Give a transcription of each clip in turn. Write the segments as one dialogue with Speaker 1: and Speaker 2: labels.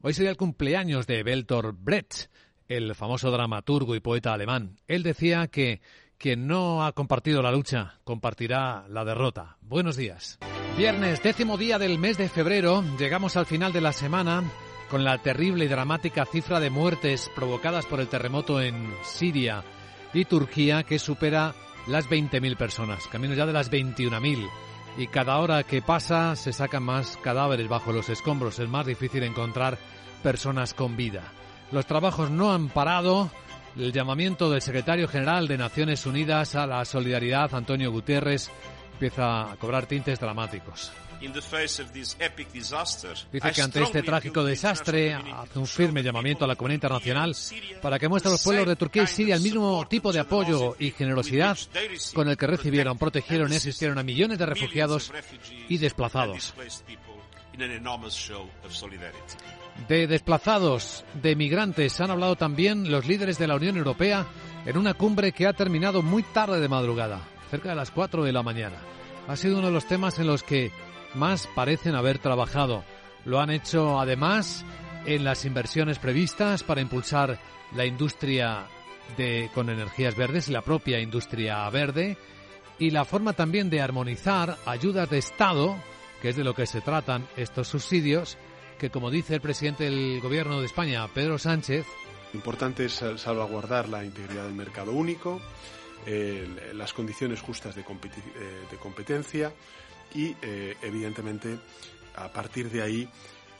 Speaker 1: Hoy sería el cumpleaños de Bertolt Brecht, el famoso dramaturgo y poeta alemán. Él decía que quien no ha compartido la lucha compartirá la derrota. Buenos días. Viernes, décimo día del mes de febrero, llegamos al final de la semana con la terrible y dramática cifra de muertes provocadas por el terremoto en Siria y Turquía que supera las 20.000 personas, camino ya de las 21.000. Y cada hora que pasa se sacan más cadáveres bajo los escombros. Es más difícil encontrar personas con vida. Los trabajos no han parado. El llamamiento del secretario general de Naciones Unidas a la solidaridad, Antonio Guterres, empieza a cobrar tintes dramáticos. Dice que ante este trágico desastre hace un firme llamamiento a la comunidad internacional para que muestre a los pueblos de Turquía y Siria el mismo tipo de apoyo y generosidad con el que recibieron, protegieron y asistieron a millones de refugiados y desplazados. De desplazados, de migrantes, han hablado también los líderes de la Unión Europea en una cumbre que ha terminado muy tarde de madrugada, cerca de las 4 de la mañana. Ha sido uno de los temas en los que más parecen haber trabajado. Lo han hecho además en las inversiones previstas para impulsar la industria de, con energías verdes y la propia industria verde y la forma también de armonizar ayudas de Estado, que es de lo que se tratan estos subsidios, que como dice el presidente del Gobierno de España, Pedro Sánchez,
Speaker 2: importante es salvaguardar la integridad del mercado único, las condiciones justas de, eh, de competencia, y eh, evidentemente a partir de ahí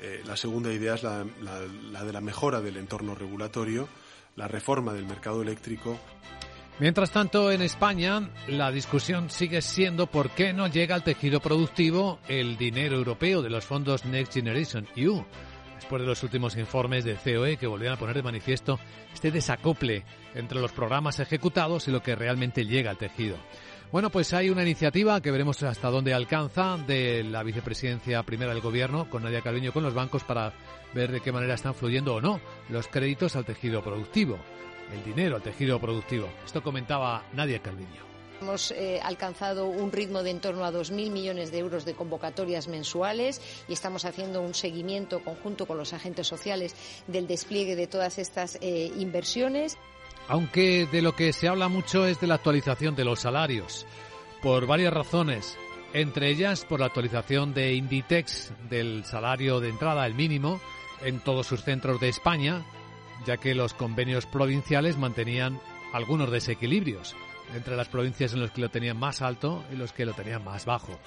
Speaker 2: eh, la segunda idea es la, de la mejora del entorno regulatorio, la reforma del mercado eléctrico.
Speaker 1: Mientras tanto, en España la discusión sigue siendo por qué no llega al tejido productivo el dinero europeo de los fondos Next Generation EU, después de los últimos informes de COE que volvieron a poner de manifiesto este desacople entre los programas ejecutados y lo que realmente llega al tejido. Bueno, pues hay una iniciativa que veremos hasta dónde alcanza de la vicepresidencia primera del gobierno con Nadia Calviño con los bancos para ver de qué manera están fluyendo o no los créditos al tejido productivo, el dinero al tejido productivo. Esto comentaba Nadia Calviño.
Speaker 3: Hemos eh, alcanzado un ritmo de en torno a 2.000 millones de euros de convocatorias mensuales y estamos haciendo un seguimiento conjunto con los agentes sociales del despliegue de todas estas eh, inversiones
Speaker 1: aunque de lo que se habla mucho es de la actualización de los salarios, por varias razones, entre ellas por la actualización de Inditex del salario de entrada, el mínimo, en todos sus centros de España, ya que los convenios provinciales mantenían algunos desequilibrios entre las provincias en los que lo tenían más alto y los que lo tenían más bajo.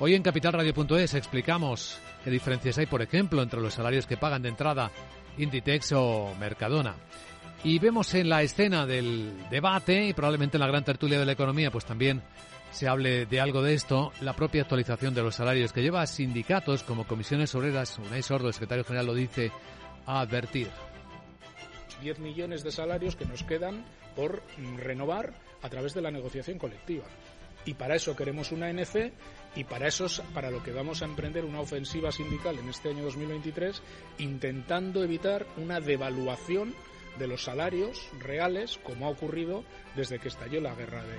Speaker 1: Hoy en capitalradio.es explicamos qué diferencias hay, por ejemplo, entre los salarios que pagan de entrada Inditex o Mercadona. Y vemos en la escena del debate y probablemente en la gran tertulia de la economía, pues también se hable de algo de esto, la propia actualización de los salarios que lleva a sindicatos como comisiones obreras, Unai Sordo, el secretario general, lo dice, a advertir.
Speaker 4: 10 millones de salarios que nos quedan por renovar a través de la negociación colectiva. Y para eso queremos una NC y para eso para lo que vamos a emprender una ofensiva sindical en este año 2023 intentando evitar una devaluación de los salarios reales, como ha ocurrido desde que estalló la guerra de,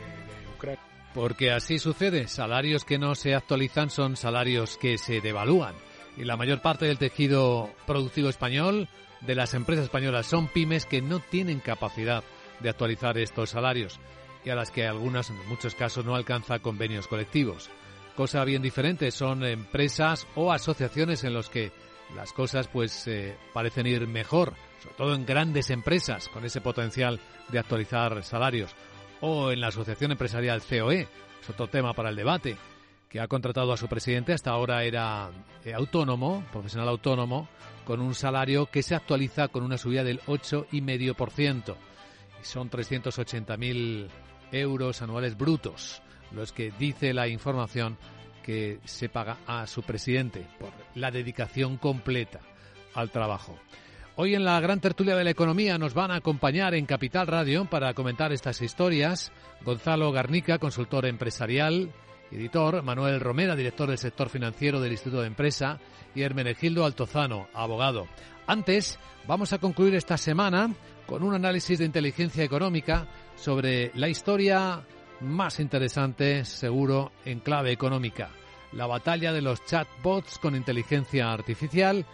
Speaker 4: Ucrania.
Speaker 1: Porque así sucede, salarios que no se actualizan son salarios que se devalúan. Y la mayor parte del tejido productivo español, de las empresas españolas, son pymes que no tienen capacidad de actualizar estos salarios y a las que algunas, en muchos casos, no alcanza convenios colectivos. Cosa bien diferente son empresas o asociaciones en los que las cosas pues eh, parecen ir mejor sobre todo en grandes empresas con ese potencial de actualizar salarios, o en la Asociación Empresarial COE, es otro tema para el debate, que ha contratado a su presidente, hasta ahora era eh, autónomo, profesional autónomo, con un salario que se actualiza con una subida del 8,5%. Y son 380.000 euros anuales brutos, los que dice la información que se paga a su presidente por la dedicación completa al trabajo. Hoy en la gran tertulia de la economía nos van a acompañar en Capital Radio para comentar estas historias Gonzalo Garnica, consultor empresarial, editor, Manuel Romera, director del sector financiero del Instituto de Empresa y Hermenegildo Altozano, abogado. Antes, vamos a concluir esta semana con un análisis de inteligencia económica sobre la historia más interesante, seguro, en clave económica. La batalla de los chatbots con inteligencia artificial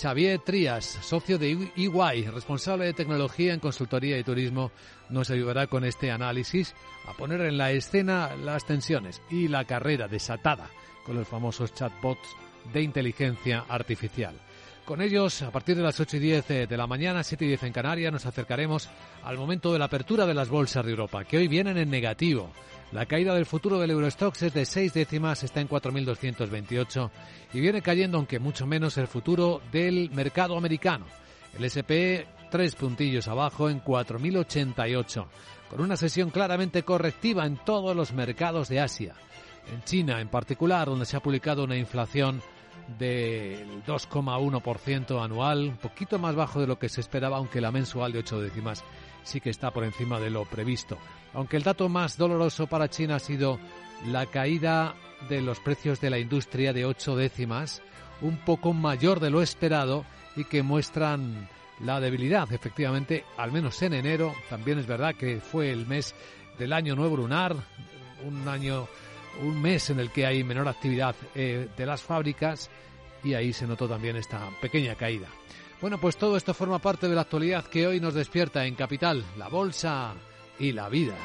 Speaker 1: Xavier Trías, socio de EY, responsable de tecnología en consultoría y turismo, nos ayudará con este análisis a poner en la escena las tensiones y la carrera desatada con los famosos chatbots de inteligencia artificial. Con ellos, a partir de las 8 y 10 de la mañana, 7 y 10 en Canarias, nos acercaremos al momento de la apertura de las bolsas de Europa, que hoy vienen en negativo. La caída del futuro del Eurostox es de 6 décimas, está en 4.228 y viene cayendo, aunque mucho menos, el futuro del mercado americano. El SP tres puntillos abajo en 4.088, con una sesión claramente correctiva en todos los mercados de Asia. En China, en particular, donde se ha publicado una inflación del 2,1% anual, un poquito más bajo de lo que se esperaba, aunque la mensual de 8 décimas sí que está por encima de lo previsto. Aunque el dato más doloroso para China ha sido la caída de los precios de la industria de 8 décimas, un poco mayor de lo esperado y que muestran la debilidad, efectivamente, al menos en enero. También es verdad que fue el mes del año nuevo lunar, un año un mes en el que hay menor actividad eh, de las fábricas y ahí se notó también esta pequeña caída. Bueno, pues todo esto forma parte de la actualidad que hoy nos despierta en Capital, la bolsa y la vida.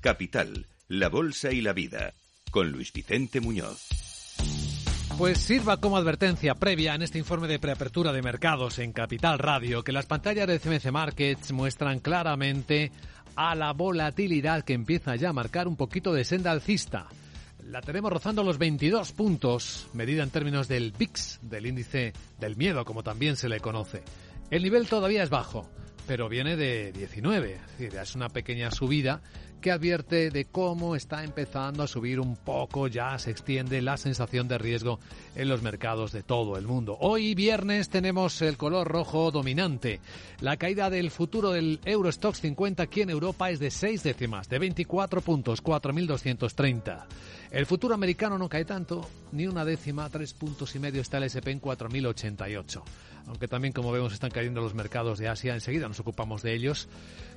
Speaker 5: Capital, la bolsa y la vida, con Luis Vicente Muñoz.
Speaker 1: Pues sirva como advertencia previa en este informe de preapertura de mercados en Capital Radio que las pantallas de CMC Markets muestran claramente a la volatilidad que empieza ya a marcar un poquito de senda alcista. La tenemos rozando los 22 puntos, medida en términos del VIX, del índice del miedo, como también se le conoce. El nivel todavía es bajo, pero viene de 19, es decir, es una pequeña subida que advierte de cómo está empezando a subir un poco, ya se extiende la sensación de riesgo en los mercados de todo el mundo. Hoy viernes tenemos el color rojo dominante. La caída del futuro del Eurostox 50 aquí en Europa es de 6 décimas, de 24 puntos, 4.230. El futuro americano no cae tanto, ni una décima, tres puntos y medio está el SP en 4.088 aunque también, como vemos, están cayendo los mercados de Asia. Enseguida nos ocupamos de ellos.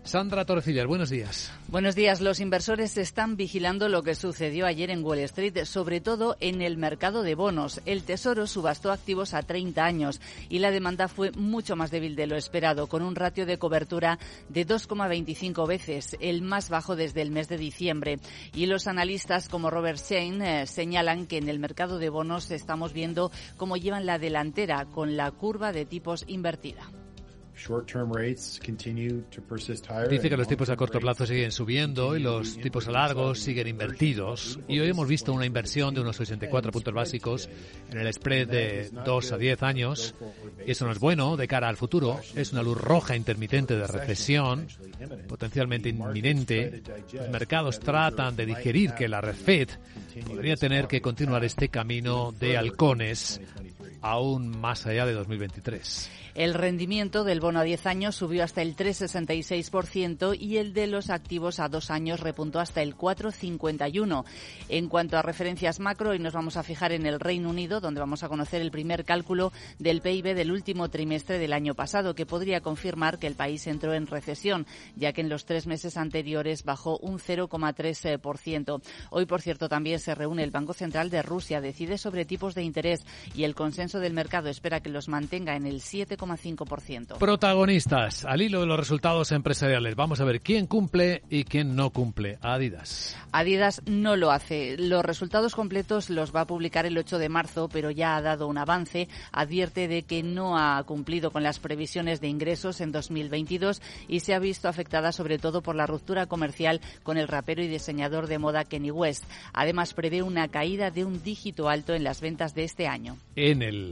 Speaker 1: Sandra Torrecillas, buenos días.
Speaker 6: Buenos días. Los inversores están vigilando lo que sucedió ayer en Wall Street, sobre todo en el mercado de bonos. El Tesoro subastó activos a 30 años y la demanda fue mucho más débil de lo esperado, con un ratio de cobertura de 2,25 veces, el más bajo desde el mes de diciembre. Y los analistas como Robert Shane eh, señalan que en el mercado de bonos estamos viendo cómo llevan la delantera con la curva de tipos invertida.
Speaker 1: Dice que los tipos a corto plazo siguen subiendo y los tipos a largos siguen invertidos. Y hoy hemos visto una inversión de unos 64 puntos básicos en el spread de 2 a 10 años. Y eso no es bueno de cara al futuro. Es una luz roja intermitente de recesión, potencialmente inminente. Los mercados tratan de digerir que la Red Fed podría tener que continuar este camino de halcones aún más allá de 2023.
Speaker 6: El rendimiento del bono a 10 años subió hasta el 3,66% y el de los activos a dos años repuntó hasta el 4,51%. En cuanto a referencias macro, hoy nos vamos a fijar en el Reino Unido, donde vamos a conocer el primer cálculo del PIB del último trimestre del año pasado, que podría confirmar que el país entró en recesión, ya que en los tres meses anteriores bajó un 0,3%. Hoy, por cierto, también se reúne el Banco Central de Rusia, decide sobre tipos de interés y el consenso del mercado espera que los mantenga en el 7,5%.
Speaker 1: Protagonistas, al hilo de los resultados empresariales. Vamos a ver quién cumple y quién no cumple. Adidas.
Speaker 6: Adidas no lo hace. Los resultados completos los va a publicar el 8 de marzo, pero ya ha dado un avance. Advierte de que no ha cumplido con las previsiones de ingresos en 2022 y se ha visto afectada sobre todo por la ruptura comercial con el rapero y diseñador de moda Kenny West. Además, prevé una caída de un dígito alto en las ventas de este año.
Speaker 1: En el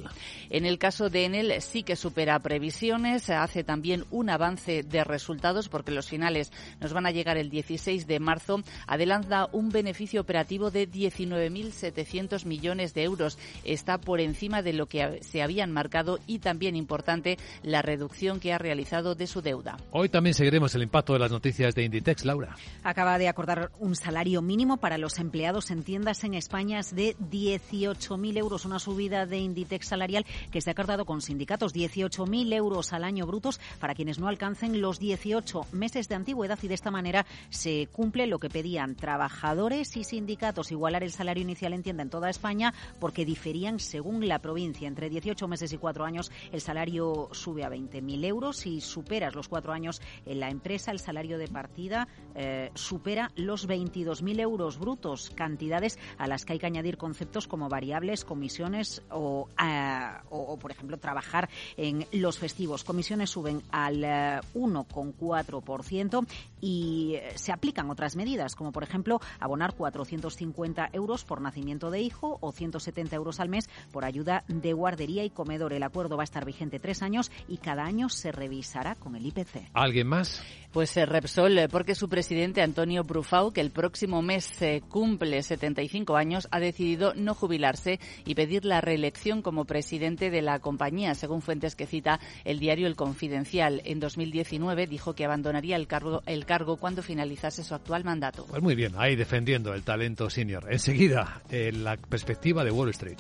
Speaker 6: en el caso de Enel sí que supera previsiones, hace también un avance de resultados porque los finales nos van a llegar el 16 de marzo. Adelanta un beneficio operativo de 19.700 millones de euros. Está por encima de lo que se habían marcado y también importante la reducción que ha realizado de su deuda.
Speaker 1: Hoy también seguiremos el impacto de las noticias de Inditex, Laura.
Speaker 7: Acaba de acordar un salario mínimo para los empleados en tiendas en España de 18.000 euros, una subida de Inditex salarial que se ha acordado con sindicatos. 18.000 euros al año brutos para quienes no alcancen los 18 meses de antigüedad y de esta manera se cumple lo que pedían trabajadores y sindicatos, igualar el salario inicial en tienda en toda España porque diferían según la provincia. Entre 18 meses y 4 años el salario sube a 20.000 euros. Si superas los 4 años en la empresa, el salario de partida eh, supera los 22.000 euros brutos, cantidades a las que hay que añadir conceptos como variables, comisiones o, o, por ejemplo, trabajar en los festivos. Comisiones suben al 1,4% eh, y eh, se aplican otras medidas, como por ejemplo abonar 450 euros por nacimiento de hijo o 170 euros al mes por ayuda de guardería y comedor. El acuerdo va a estar vigente tres años y cada año se revisará con el IPC.
Speaker 1: ¿Alguien más?
Speaker 6: Pues eh, Repsol, eh, porque su presidente Antonio Brufau, que el próximo mes cumple 75 años, ha decidido no jubilarse y pedir la reelección como presidente de la compañía, según fuentes que cita el diario El Confidencial. En 2019 dijo que abandonaría el cargo, cuando finalizase su actual mandato.
Speaker 1: Pues muy bien, ahí defendiendo el talento senior. Enseguida, en la perspectiva de Wall Street.